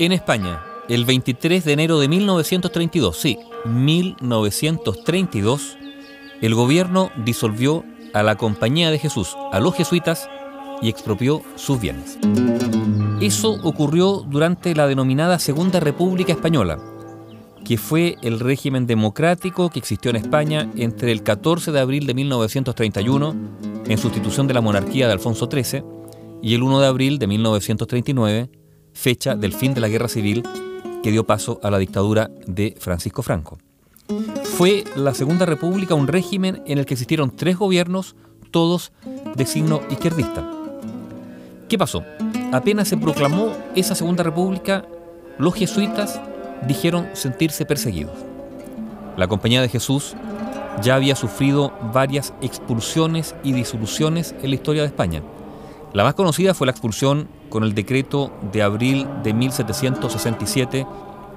En España, el 23 de enero de 1932, sí, 1932, el gobierno disolvió a la Compañía de Jesús, a los jesuitas, y expropió sus bienes. Eso ocurrió durante la denominada Segunda República Española, que fue el régimen democrático que existió en España entre el 14 de abril de 1931, en sustitución de la monarquía de Alfonso XIII, y el 1 de abril de 1939, fecha del fin de la guerra civil que dio paso a la dictadura de Francisco Franco. Fue la Segunda República un régimen en el que existieron tres gobiernos, todos de signo izquierdista. ¿Qué pasó? Apenas se proclamó esa Segunda República, los jesuitas dijeron sentirse perseguidos. La Compañía de Jesús ya había sufrido varias expulsiones y disoluciones en la historia de España. La más conocida fue la expulsión con el decreto de abril de 1767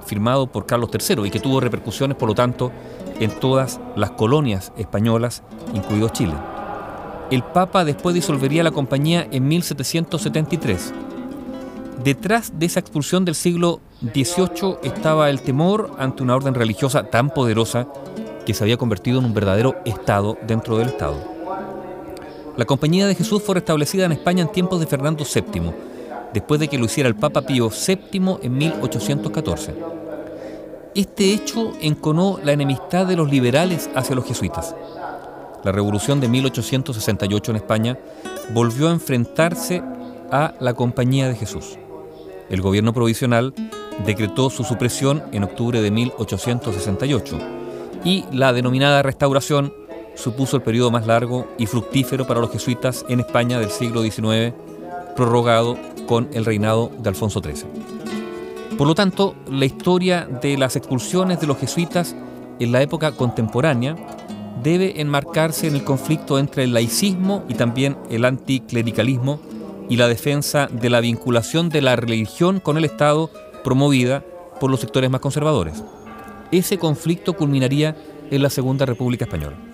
firmado por Carlos III y que tuvo repercusiones, por lo tanto, en todas las colonias españolas, incluido Chile. El Papa después disolvería la compañía en 1773. Detrás de esa expulsión del siglo XVIII estaba el temor ante una orden religiosa tan poderosa que se había convertido en un verdadero Estado dentro del Estado. La Compañía de Jesús fue restablecida en España en tiempos de Fernando VII, después de que lo hiciera el Papa Pío VII en 1814. Este hecho enconó la enemistad de los liberales hacia los jesuitas. La revolución de 1868 en España volvió a enfrentarse a la Compañía de Jesús. El gobierno provisional decretó su supresión en octubre de 1868 y la denominada restauración supuso el periodo más largo y fructífero para los jesuitas en España del siglo XIX, prorrogado con el reinado de Alfonso XIII. Por lo tanto, la historia de las expulsiones de los jesuitas en la época contemporánea debe enmarcarse en el conflicto entre el laicismo y también el anticlericalismo y la defensa de la vinculación de la religión con el Estado promovida por los sectores más conservadores. Ese conflicto culminaría en la Segunda República Española.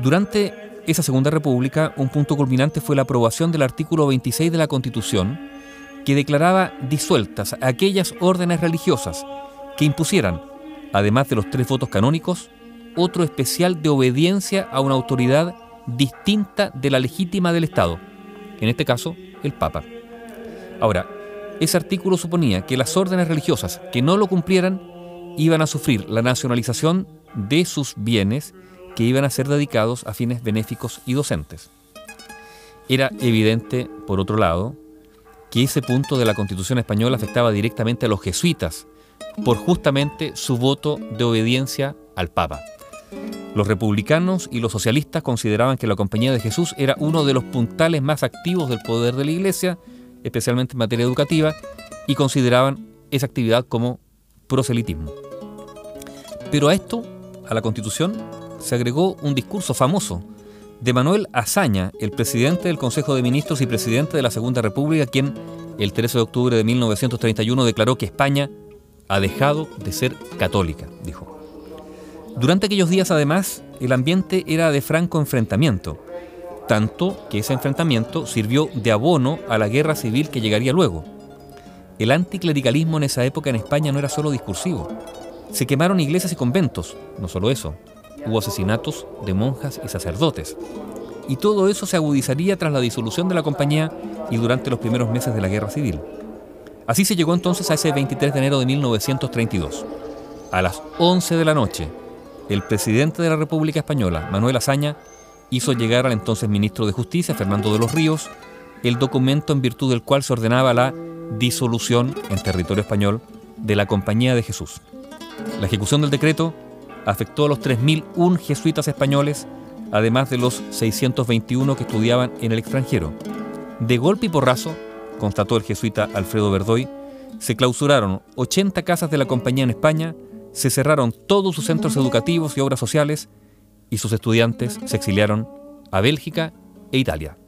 Durante esa Segunda República, un punto culminante fue la aprobación del artículo 26 de la Constitución, que declaraba disueltas aquellas órdenes religiosas que impusieran, además de los tres votos canónicos, otro especial de obediencia a una autoridad distinta de la legítima del Estado, en este caso, el Papa. Ahora, ese artículo suponía que las órdenes religiosas que no lo cumplieran iban a sufrir la nacionalización de sus bienes que iban a ser dedicados a fines benéficos y docentes. Era evidente, por otro lado, que ese punto de la Constitución española afectaba directamente a los jesuitas por justamente su voto de obediencia al Papa. Los republicanos y los socialistas consideraban que la Compañía de Jesús era uno de los puntales más activos del poder de la Iglesia, especialmente en materia educativa, y consideraban esa actividad como proselitismo. Pero a esto, a la Constitución, se agregó un discurso famoso de Manuel Azaña, el presidente del Consejo de Ministros y presidente de la Segunda República, quien el 13 de octubre de 1931 declaró que España ha dejado de ser católica, dijo. Durante aquellos días, además, el ambiente era de franco enfrentamiento, tanto que ese enfrentamiento sirvió de abono a la guerra civil que llegaría luego. El anticlericalismo en esa época en España no era solo discursivo. Se quemaron iglesias y conventos, no solo eso, hubo asesinatos de monjas y sacerdotes. Y todo eso se agudizaría tras la disolución de la compañía y durante los primeros meses de la guerra civil. Así se llegó entonces a ese 23 de enero de 1932. A las 11 de la noche, el presidente de la República Española, Manuel Azaña, hizo llegar al entonces ministro de Justicia, Fernando de los Ríos, el documento en virtud del cual se ordenaba la disolución en territorio español de la Compañía de Jesús. La ejecución del decreto afectó a los 3.001 jesuitas españoles, además de los 621 que estudiaban en el extranjero. De golpe y porrazo, constató el jesuita Alfredo Verdoy, se clausuraron 80 casas de la compañía en España se cerraron todos sus centros educativos y obras sociales y sus estudiantes se exiliaron a Bélgica e Italia.